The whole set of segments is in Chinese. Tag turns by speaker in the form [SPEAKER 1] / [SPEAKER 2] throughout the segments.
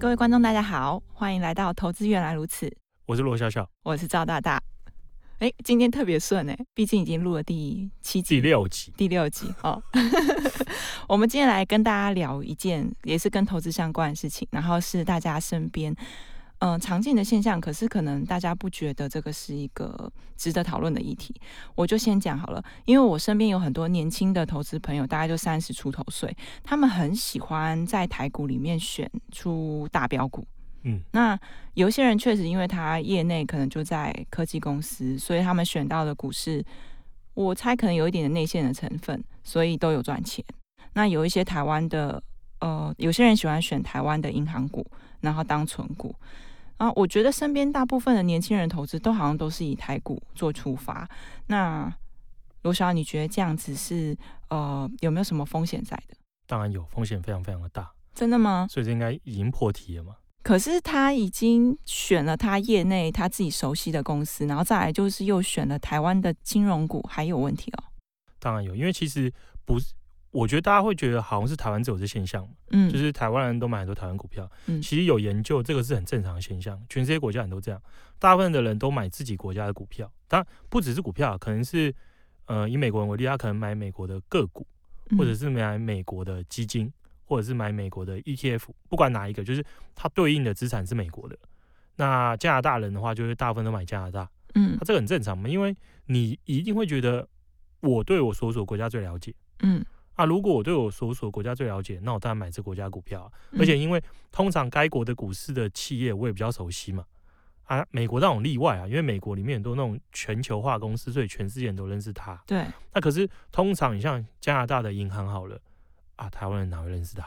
[SPEAKER 1] 各位观众，大家好，欢迎来到《投资原来如此》。
[SPEAKER 2] 我是罗笑笑，
[SPEAKER 1] 我是赵大大。哎，今天特别顺哎，毕竟已经录了第七集、
[SPEAKER 2] 第六集、
[SPEAKER 1] 第六集哦。我们今天来跟大家聊一件也是跟投资相关的事情，然后是大家身边。嗯、呃，常见的现象，可是可能大家不觉得这个是一个值得讨论的议题。我就先讲好了，因为我身边有很多年轻的投资朋友，大概就三十出头岁，他们很喜欢在台股里面选出大标股。嗯，那有些人确实因为他业内可能就在科技公司，所以他们选到的股市，我猜可能有一点点内线的成分，所以都有赚钱。那有一些台湾的，呃，有些人喜欢选台湾的银行股，然后当存股。啊，我觉得身边大部分的年轻人投资都好像都是以台股做出发。那罗小，你觉得这样子是呃有没有什么风险在的？
[SPEAKER 2] 当然有，风险非常非常的大。
[SPEAKER 1] 真的吗？
[SPEAKER 2] 所以这应该已经破题了嘛？
[SPEAKER 1] 可是他已经选了他业内他自己熟悉的公司，然后再来就是又选了台湾的金融股，还有问题哦？
[SPEAKER 2] 当然有，因为其实不是。我觉得大家会觉得好像是台湾只有这现象，
[SPEAKER 1] 嗯，
[SPEAKER 2] 就是台湾人都买很多台湾股票，
[SPEAKER 1] 嗯，
[SPEAKER 2] 其实有研究，这个是很正常的现象，全世界国家人都这样，大部分的人都买自己国家的股票，当然不只是股票，可能是呃以美国人为例，他可能买美国的个股，或者是买美国的基金，或者是买美国的 ETF，不管哪一个，就是它对应的资产是美国的。那加拿大人的话，就是大部分都买加拿大，
[SPEAKER 1] 嗯，
[SPEAKER 2] 他这个很正常嘛，因为你一定会觉得我对我所属国家最了解，
[SPEAKER 1] 嗯。
[SPEAKER 2] 那、啊、如果我对我所属国家最了解，那我当然买这国家股票、啊。而且因为通常该国的股市的企业我也比较熟悉嘛。啊，美国那种例外啊，因为美国里面很多那种全球化公司，所以全世界人都认识他。
[SPEAKER 1] 对。
[SPEAKER 2] 那可是通常你像加拿大的银行好了，啊，台湾人哪会认识他？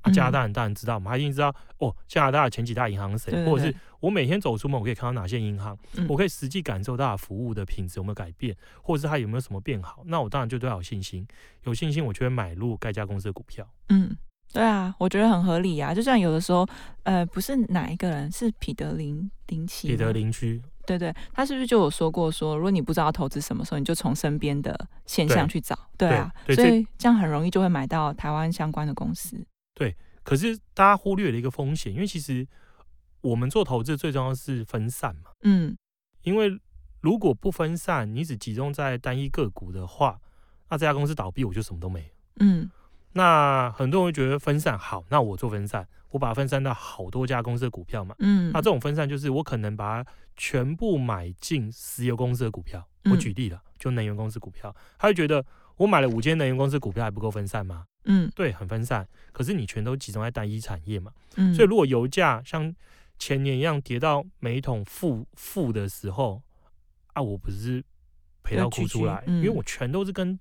[SPEAKER 2] 啊，加拿大人当然知道嘛，他一定知道哦，加拿大的前几大银行是谁，或者是我每天走出门，我可以看到哪些银行，嗯、我可以实际感受到服务的品质有没有改变，或者是它有没有什么变好，那我当然就对它有信心，有信心我就会买入该家公司的股票。
[SPEAKER 1] 嗯，对啊，我觉得很合理啊，就像有的时候，呃，不是哪一个人是彼得林林奇，
[SPEAKER 2] 彼得林区，
[SPEAKER 1] 对，对对，他是不是就有说过说，如果你不知道投资什么时候，你就从身边的现象去找，对，对啊对，所以这样很容易就会买到台湾相关的公司，
[SPEAKER 2] 对。可是大家忽略了一个风险，因为其实我们做投资最重要的是分散嘛。
[SPEAKER 1] 嗯，
[SPEAKER 2] 因为如果不分散，你只集中在单一个股的话，那这家公司倒闭，我就什么都没有。
[SPEAKER 1] 嗯，
[SPEAKER 2] 那很多人会觉得分散好，那我做分散，我把它分散到好多家公司的股票嘛。
[SPEAKER 1] 嗯，
[SPEAKER 2] 那这种分散就是我可能把它全部买进石油公司的股票。我举例了，就能源公司股票，他会觉得我买了五间能源公司股票还不够分散吗？
[SPEAKER 1] 嗯，
[SPEAKER 2] 对，很分散。可是你全都集中在单一产业嘛，
[SPEAKER 1] 嗯，
[SPEAKER 2] 所以如果油价像前年一样跌到每一桶负负的时候，啊，我不是赔到哭出来，嗯，因为我全都是跟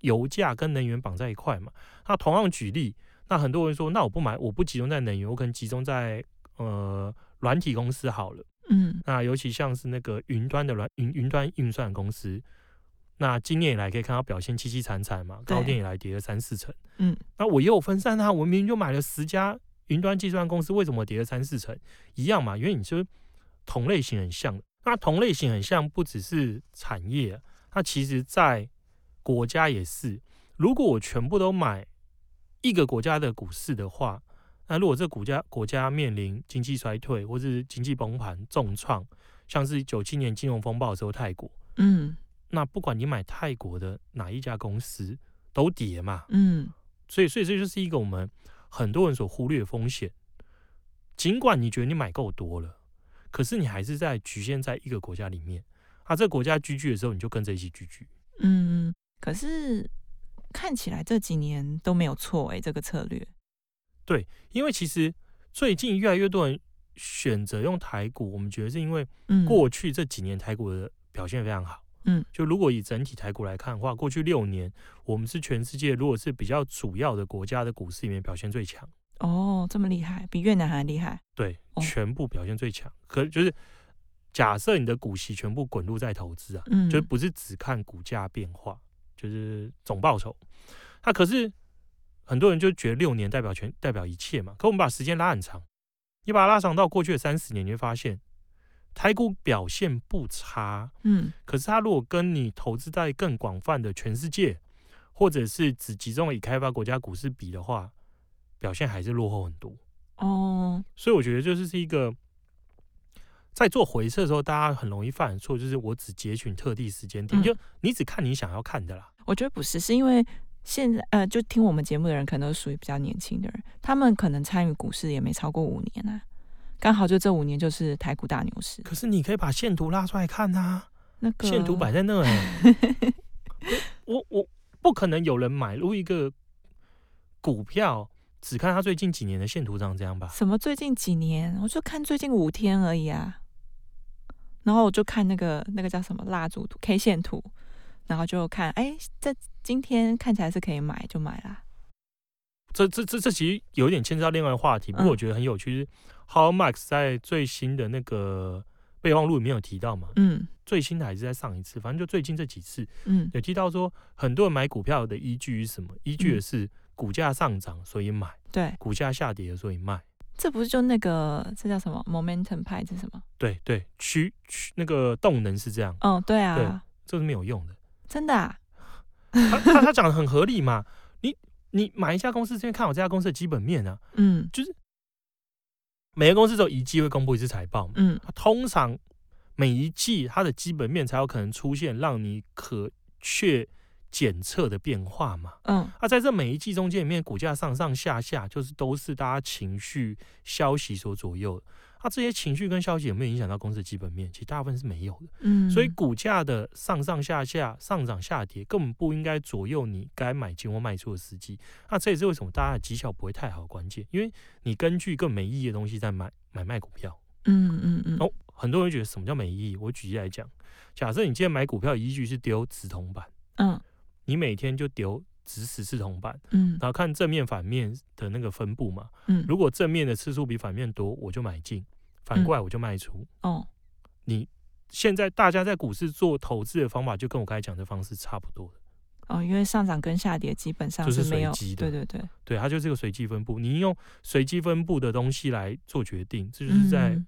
[SPEAKER 2] 油价跟能源绑在一块嘛。那同样举例，那很多人说，那我不买，我不集中在能源，我可能集中在呃软体公司好了，
[SPEAKER 1] 嗯，
[SPEAKER 2] 那尤其像是那个云端的软云云端运算公司。那今年以来可以看到表现凄凄惨惨嘛，高点以来跌了三四成。
[SPEAKER 1] 嗯，
[SPEAKER 2] 那我也有分散啊，我明明就买了十家云端计算公司，为什么跌了三四成？一样嘛，因为你是同类型很像。那同类型很像，不只是产业，那其实在国家也是。如果我全部都买一个国家的股市的话，那如果这国家国家面临经济衰退或是经济崩盘重创，像是九七年金融风暴的时候，泰国，
[SPEAKER 1] 嗯。
[SPEAKER 2] 那不管你买泰国的哪一家公司都跌嘛，
[SPEAKER 1] 嗯，
[SPEAKER 2] 所以所以这就是一个我们很多人所忽略的风险。尽管你觉得你买够多了，可是你还是在局限在一个国家里面。啊，这个国家聚聚的时候，你就跟着一起聚聚。
[SPEAKER 1] 嗯，可是看起来这几年都没有错哎，这个策略。
[SPEAKER 2] 对，因为其实最近越来越多人选择用台股，我们觉得是因为过去这几年台股的表现非常好。
[SPEAKER 1] 嗯，
[SPEAKER 2] 就如果以整体台股来看的话，过去六年我们是全世界如果是比较主要的国家的股市里面表现最强
[SPEAKER 1] 哦，这么厉害，比越南还厉害。
[SPEAKER 2] 对，
[SPEAKER 1] 哦、
[SPEAKER 2] 全部表现最强。可就是假设你的股息全部滚入在投资啊，
[SPEAKER 1] 嗯，
[SPEAKER 2] 就不是只看股价变化，就是总报酬。那可是很多人就觉得六年代表全代表一切嘛。可我们把时间拉很长，你把它拉长到过去的三十年，你会发现台股表现不差，
[SPEAKER 1] 嗯，
[SPEAKER 2] 可是它如果跟你投资在更广泛的全世界，或者是只集中以开发国家股市比的话，表现还是落后很多。
[SPEAKER 1] 哦，
[SPEAKER 2] 所以我觉得就是是一个在做回撤的时候，大家很容易犯的错，就是我只截取特定时间点，
[SPEAKER 1] 嗯、
[SPEAKER 2] 就你只看你想要看的啦。
[SPEAKER 1] 我觉得不是，是因为现在呃，就听我们节目的人可能都属于比较年轻的人，他们可能参与股市也没超过五年啊，刚好就这五年就是台股大牛市。
[SPEAKER 2] 可是你可以把线图拉出来看啊，
[SPEAKER 1] 那个
[SPEAKER 2] 线图摆在那 里，我我不可能有人买入一个股票。只看他最近几年的线图长这样吧？
[SPEAKER 1] 什么最近几年？我就看最近五天而已啊。然后我就看那个那个叫什么蜡烛图 K 线图，然后就看，哎，这今天看起来是可以买，就买啦。
[SPEAKER 2] 这这这这其实有点牵涉到另外话题，不过我觉得很有趣，是 Howard Marks 在最新的那个备忘录里面有提到嘛？
[SPEAKER 1] 嗯，
[SPEAKER 2] 最新的还是在上一次，反正就最近这几次，
[SPEAKER 1] 嗯，
[SPEAKER 2] 有提到说很多人买股票的依据是什么？依据的是。股价上涨，所以买；
[SPEAKER 1] 对，
[SPEAKER 2] 股价下跌，所以卖。
[SPEAKER 1] 这不是就那个这叫什么 momentum 派？这是什么？
[SPEAKER 2] 对对，趋趋那个动能是这样。
[SPEAKER 1] 哦，对啊，
[SPEAKER 2] 对，这是没有用的。
[SPEAKER 1] 真的啊？
[SPEAKER 2] 他他他讲的很合理嘛？你你买一家公司，先看好这家公司的基本面啊。
[SPEAKER 1] 嗯，
[SPEAKER 2] 就是每个公司都一季会公布一次财报。
[SPEAKER 1] 嗯，
[SPEAKER 2] 通常每一季它的基本面才有可能出现让你可确。检测的变化嘛，
[SPEAKER 1] 嗯，
[SPEAKER 2] 啊，在这每一季中间里面，股价上上下下，就是都是大家情绪消息所左右的。啊，这些情绪跟消息有没有影响到公司的基本面？其实大部分是没有的。
[SPEAKER 1] 嗯，
[SPEAKER 2] 所以股价的上上下下、上涨下跌，根本不应该左右你该买进或卖出的时机。那这也是为什么大家的绩效不会太好的关键，因为你根据更没意义的东西在买买卖股票。
[SPEAKER 1] 嗯嗯嗯。
[SPEAKER 2] 哦，很多人觉得什么叫没意义？我举例来讲，假设你今天买股票依据是丢直铜板，
[SPEAKER 1] 嗯。
[SPEAKER 2] 你每天就丢掷十次铜板，
[SPEAKER 1] 嗯，
[SPEAKER 2] 然后看正面反面的那个分布嘛，
[SPEAKER 1] 嗯，
[SPEAKER 2] 如果正面的次数比反面多，我就买进，反过来我就卖出。
[SPEAKER 1] 嗯、哦，
[SPEAKER 2] 你现在大家在股市做投资的方法，就跟我刚才讲的方式差不多的。
[SPEAKER 1] 哦，因为上涨跟下跌基本上是没有
[SPEAKER 2] 就是随机的，
[SPEAKER 1] 对对对，
[SPEAKER 2] 对，它就是个随机分布。你用随机分布的东西来做决定，这就是在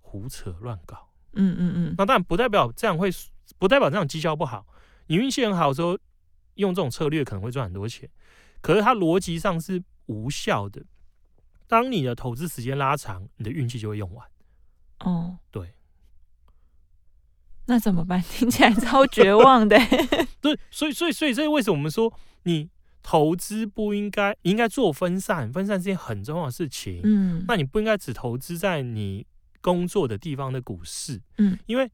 [SPEAKER 2] 胡扯乱搞。
[SPEAKER 1] 嗯嗯嗯。
[SPEAKER 2] 那当然不代表这样会，不代表这样绩效不好。你运气很好的时候。用这种策略可能会赚很多钱，可是它逻辑上是无效的。当你的投资时间拉长，你的运气就会用完。
[SPEAKER 1] 哦，
[SPEAKER 2] 对，
[SPEAKER 1] 那怎么办？听起来超绝望的。
[SPEAKER 2] 对，所以，所以，所以，这为什么我们说你投资不应该应该做分散？分散是件很重要的事情。
[SPEAKER 1] 嗯，
[SPEAKER 2] 那你不应该只投资在你工作的地方的股市。
[SPEAKER 1] 嗯，
[SPEAKER 2] 因为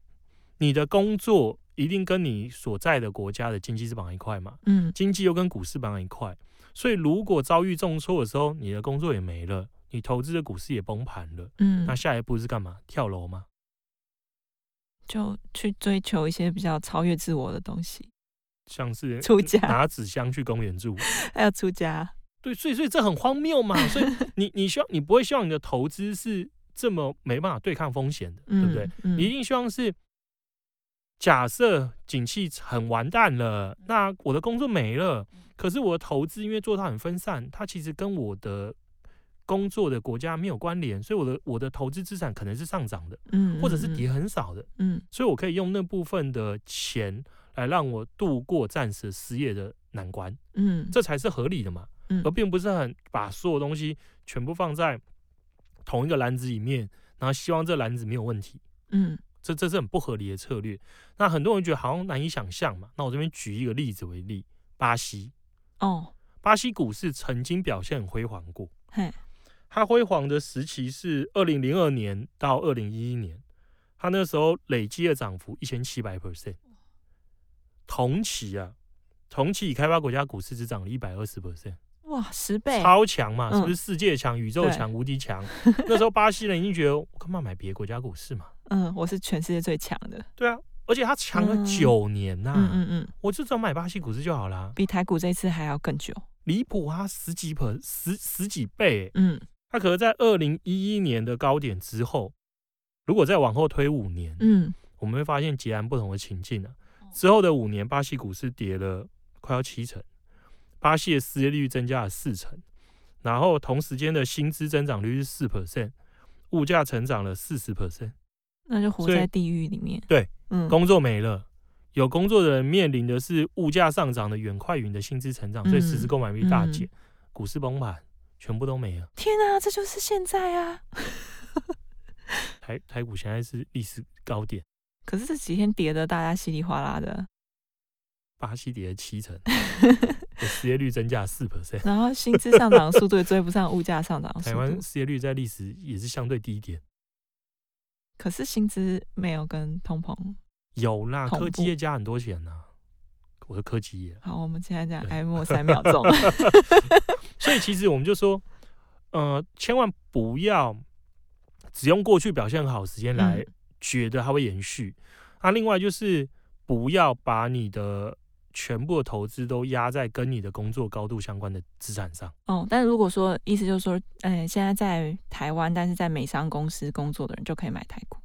[SPEAKER 2] 你的工作。一定跟你所在的国家的经济是绑一块嘛？
[SPEAKER 1] 嗯，
[SPEAKER 2] 经济又跟股市绑一块，所以如果遭遇重挫的时候，你的工作也没了，你投资的股市也崩盘了，
[SPEAKER 1] 嗯，
[SPEAKER 2] 那下一步是干嘛？跳楼吗？
[SPEAKER 1] 就去追求一些比较超越自我的东西，
[SPEAKER 2] 像是
[SPEAKER 1] 出家，
[SPEAKER 2] 拿纸箱去公园住，
[SPEAKER 1] 还要出家？
[SPEAKER 2] 对，所以所以这很荒谬嘛。所以你你希望你不会希望你的投资是这么没办法对抗风险的，
[SPEAKER 1] 嗯、
[SPEAKER 2] 对不对？
[SPEAKER 1] 嗯、
[SPEAKER 2] 你一定希望是。假设景气很完蛋了，那我的工作没了，可是我的投资因为做它很分散，它其实跟我的工作的国家没有关联，所以我的我的投资资产可能是上涨的，
[SPEAKER 1] 嗯，
[SPEAKER 2] 或者是跌很少的，
[SPEAKER 1] 嗯，
[SPEAKER 2] 所以我可以用那部分的钱来让我度过暂时失业的难关，
[SPEAKER 1] 嗯，
[SPEAKER 2] 这才是合理的嘛，
[SPEAKER 1] 嗯，
[SPEAKER 2] 而并不是很把所有东西全部放在同一个篮子里面，然后希望这篮子没有问题，
[SPEAKER 1] 嗯。
[SPEAKER 2] 这这是很不合理的策略，那很多人觉得好像难以想象嘛。那我这边举一个例子为例，巴西
[SPEAKER 1] 哦，
[SPEAKER 2] 巴西股市曾经表现很辉煌过，
[SPEAKER 1] 嘿，
[SPEAKER 2] 它辉煌的时期是二零零二年到二零一一年，它那时候累计的涨幅一千七百 percent，同期啊，同期已开发国家股市只涨了一百二十 percent。
[SPEAKER 1] 哇，十倍，
[SPEAKER 2] 超强嘛，
[SPEAKER 1] 嗯、
[SPEAKER 2] 是不是世界强、宇宙强、无敌强？那时候巴西人已经觉得，我干嘛买别的国家股市嘛？
[SPEAKER 1] 嗯，我是全世界最强的。
[SPEAKER 2] 对啊，而且他强了九年呐、啊。
[SPEAKER 1] 嗯嗯嗯，
[SPEAKER 2] 我就只要买巴西股市就好啦。
[SPEAKER 1] 比台股这次还要更久。
[SPEAKER 2] 离谱啊，十几倍，十十几倍，
[SPEAKER 1] 嗯，
[SPEAKER 2] 它可能在二零一一年的高点之后，如果再往后推五年，
[SPEAKER 1] 嗯，
[SPEAKER 2] 我们会发现截然不同的情境啊。之后的五年，巴西股市跌了快要七成，巴西的失业率增加了四成，然后同时间的薪资增长率是四 percent，物价成长了四十 percent，
[SPEAKER 1] 那就活在地狱里面。
[SPEAKER 2] 对，
[SPEAKER 1] 嗯，
[SPEAKER 2] 工作没了，有工作的人面临的是物价上涨的远快于你的薪资成长，所以实质购买力大减，
[SPEAKER 1] 嗯、
[SPEAKER 2] 股市崩盘，全部都没了。
[SPEAKER 1] 天啊，这就是现在啊！
[SPEAKER 2] 台台股现在是历史高点。
[SPEAKER 1] 可是这几天跌的，大家稀里哗啦的。
[SPEAKER 2] 巴西跌了七成，失业率增加四 percent，
[SPEAKER 1] 然后薪资上涨速度也追不上物价上涨。
[SPEAKER 2] 台湾失业率在历史也是相对低一点，
[SPEAKER 1] 可是薪资没有跟通膨
[SPEAKER 2] 有啦。科技业加很多钱呐、啊，我的科技业。
[SPEAKER 1] 好，我们现在这样挨默三秒钟。
[SPEAKER 2] 所以其实我们就说，呃，千万不要只用过去表现很好的时间来。觉得它会延续，那、啊、另外就是不要把你的全部的投资都压在跟你的工作高度相关的资产上。
[SPEAKER 1] 哦，但是如果说意思就是说，哎，现在在台湾，但是在美商公司工作的人就可以买台股。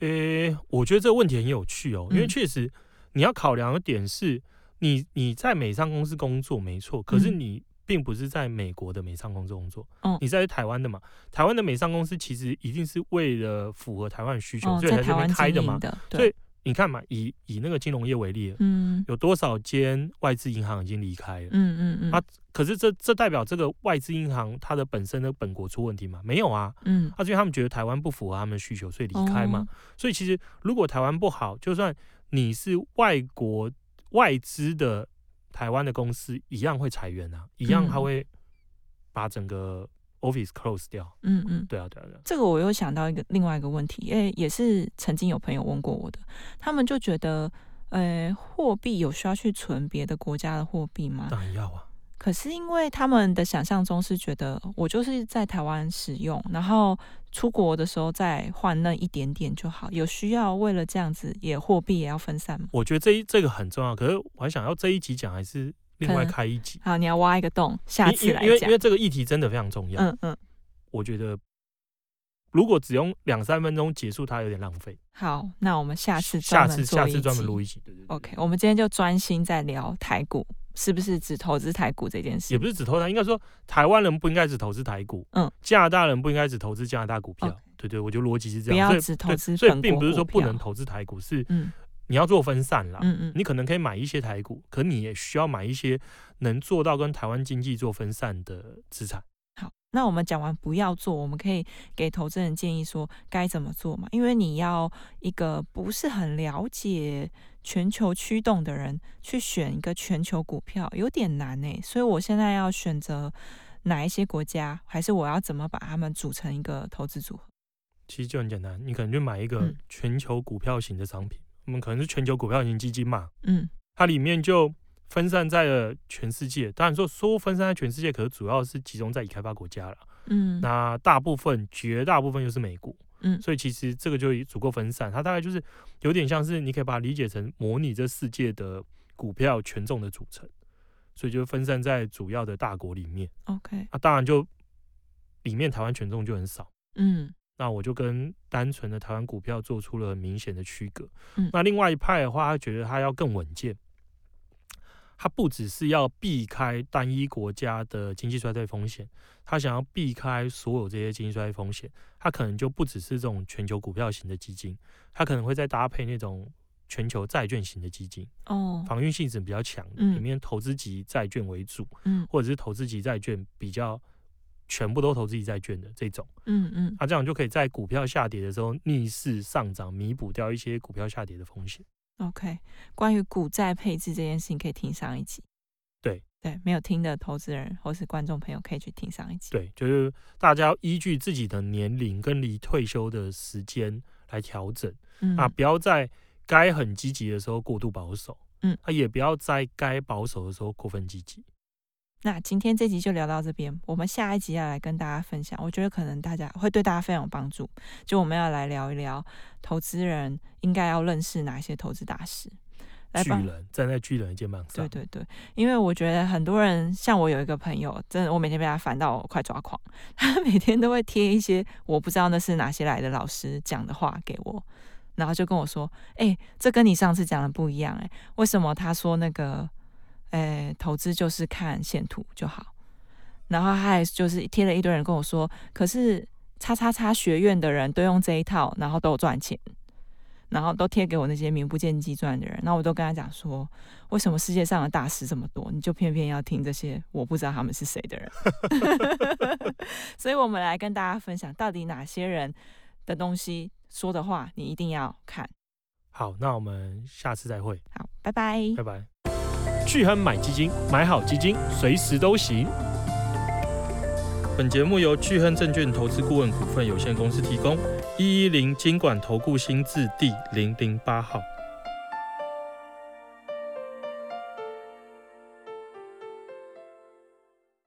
[SPEAKER 2] 诶，我觉得这个问题很有趣哦，因为确实你要考量的点是你你在美商公司工作没错，可是你。并不是在美国的美商公司工作，嗯，你在台湾的嘛？台湾的美商公司其实一定是为了符合台湾需求，所以在这边开的嘛。所以你看嘛，以以那个金融业为例，嗯，有多少间外资银行已经离开了？嗯嗯嗯。啊，可是这这代表这个外资银行它的本身的本国出问题吗？没有啊。嗯。啊，因为他们觉得台湾不符合他们的需求，所以离开嘛。所以其实如果台湾不好，就算你是外国外资的。台湾的公司一样会裁员啊，一样他会把整个 office close 掉。嗯嗯，对啊对啊对啊。
[SPEAKER 1] 这个我又想到一个另外一个问题，因为也是曾经有朋友问过我的，他们就觉得，呃，货币有需要去存别的国家的货币吗？
[SPEAKER 2] 当然要啊。
[SPEAKER 1] 可是因为他们的想象中是觉得我就是在台湾使用，然后出国的时候再换那一点点就好。有需要为了这样子也货币也要分散吗？
[SPEAKER 2] 我觉得这一这个很重要。可是我还想要这一集讲还是另外开一集？
[SPEAKER 1] 好，你要挖一个洞，下次来讲。
[SPEAKER 2] 因为因为这个议题真的非常重要。
[SPEAKER 1] 嗯嗯，
[SPEAKER 2] 我觉得如果只用两三分钟结束它有点浪费。
[SPEAKER 1] 好，那我们下次
[SPEAKER 2] 下次下次专门录一集。对对对。
[SPEAKER 1] OK，我们今天就专心在聊台股。是不是只投资台股这件事？
[SPEAKER 2] 也不是只投台，应该说台湾人不应该只投资台股。嗯，加拿大人不应该只投资加拿大股票。Okay. 对对，我觉得逻辑是这样。
[SPEAKER 1] 不要只投资，
[SPEAKER 2] 所以并不是说不能投资台股，是
[SPEAKER 1] 嗯，
[SPEAKER 2] 你要做分散啦。
[SPEAKER 1] 嗯嗯，
[SPEAKER 2] 你可能可以买一些台股，可你也需要买一些能做到跟台湾经济做分散的资产。
[SPEAKER 1] 好，那我们讲完不要做，我们可以给投资人建议说该怎么做嘛？因为你要一个不是很了解。全球驱动的人去选一个全球股票有点难诶，所以我现在要选择哪一些国家，还是我要怎么把它们组成一个投资组合？
[SPEAKER 2] 其实就很简单，你可能就买一个全球股票型的商品，我们可能是全球股票型基金嘛，
[SPEAKER 1] 嗯，
[SPEAKER 2] 它里面就分散在了全世界。当然说说分散在全世界，可是主要是集中在已开发国家了，
[SPEAKER 1] 嗯，
[SPEAKER 2] 那大部分绝大部分又是美股。
[SPEAKER 1] 嗯，
[SPEAKER 2] 所以其实这个就足够分散，它大概就是有点像是你可以把它理解成模拟这世界的股票权重的组成，所以就分散在主要的大国里面。
[SPEAKER 1] OK，
[SPEAKER 2] 啊，当然就里面台湾权重就很少。
[SPEAKER 1] 嗯，
[SPEAKER 2] 那我就跟单纯的台湾股票做出了很明显的区隔。
[SPEAKER 1] 嗯，
[SPEAKER 2] 那另外一派的话，他觉得他要更稳健。他不只是要避开单一国家的经济衰退风险，他想要避开所有这些经济衰退风险，他可能就不只是这种全球股票型的基金，他可能会再搭配那种全球债券型的基金，
[SPEAKER 1] 哦，
[SPEAKER 2] 防御性质比较强，里面投资级债券为主，
[SPEAKER 1] 嗯，
[SPEAKER 2] 或者是投资级债券比较全部都投资级债券的这种，
[SPEAKER 1] 嗯嗯，
[SPEAKER 2] 啊这样就可以在股票下跌的时候逆势上涨，弥补掉一些股票下跌的风险。
[SPEAKER 1] OK，关于股债配置这件事情，可以听上一集。
[SPEAKER 2] 对
[SPEAKER 1] 对，没有听的投资人或是观众朋友，可以去听上一集。
[SPEAKER 2] 对，就是大家要依据自己的年龄跟离退休的时间来调整。
[SPEAKER 1] 嗯，
[SPEAKER 2] 啊，不要在该很积极的时候过度保守。
[SPEAKER 1] 嗯，
[SPEAKER 2] 啊，也不要在该保守的时候过分积极。
[SPEAKER 1] 那今天这集就聊到这边，我们下一集要来跟大家分享，我觉得可能大家会对大家非常有帮助。就我们要来聊一聊，投资人应该要认识哪些投资大师。
[SPEAKER 2] 来巨人站在巨人的肩膀上。
[SPEAKER 1] 对对对，因为我觉得很多人像我有一个朋友，真的我每天被他烦到我快抓狂。他每天都会贴一些我不知道那是哪些来的老师讲的话给我，然后就跟我说：“哎、欸，这跟你上次讲的不一样、欸，哎，为什么他说那个，哎、欸，投资就是看线图就好？然后他还就是贴了一堆人跟我说，可是叉叉叉学院的人都用这一套，然后都有赚钱。”然后都贴给我那些名不见经传的人，那我都跟他讲说，为什么世界上的大师这么多，你就偏偏要听这些我不知道他们是谁的人？所以，我们来跟大家分享，到底哪些人的东西说的话，你一定要看。
[SPEAKER 2] 好，那我们下次再会。
[SPEAKER 1] 好，拜拜，
[SPEAKER 2] 拜拜。巨亨买基金，买好基金，随时都行。本节目由巨亨证券投资顾问股份有限公司提供。一一零金管投顾新字第零零八号。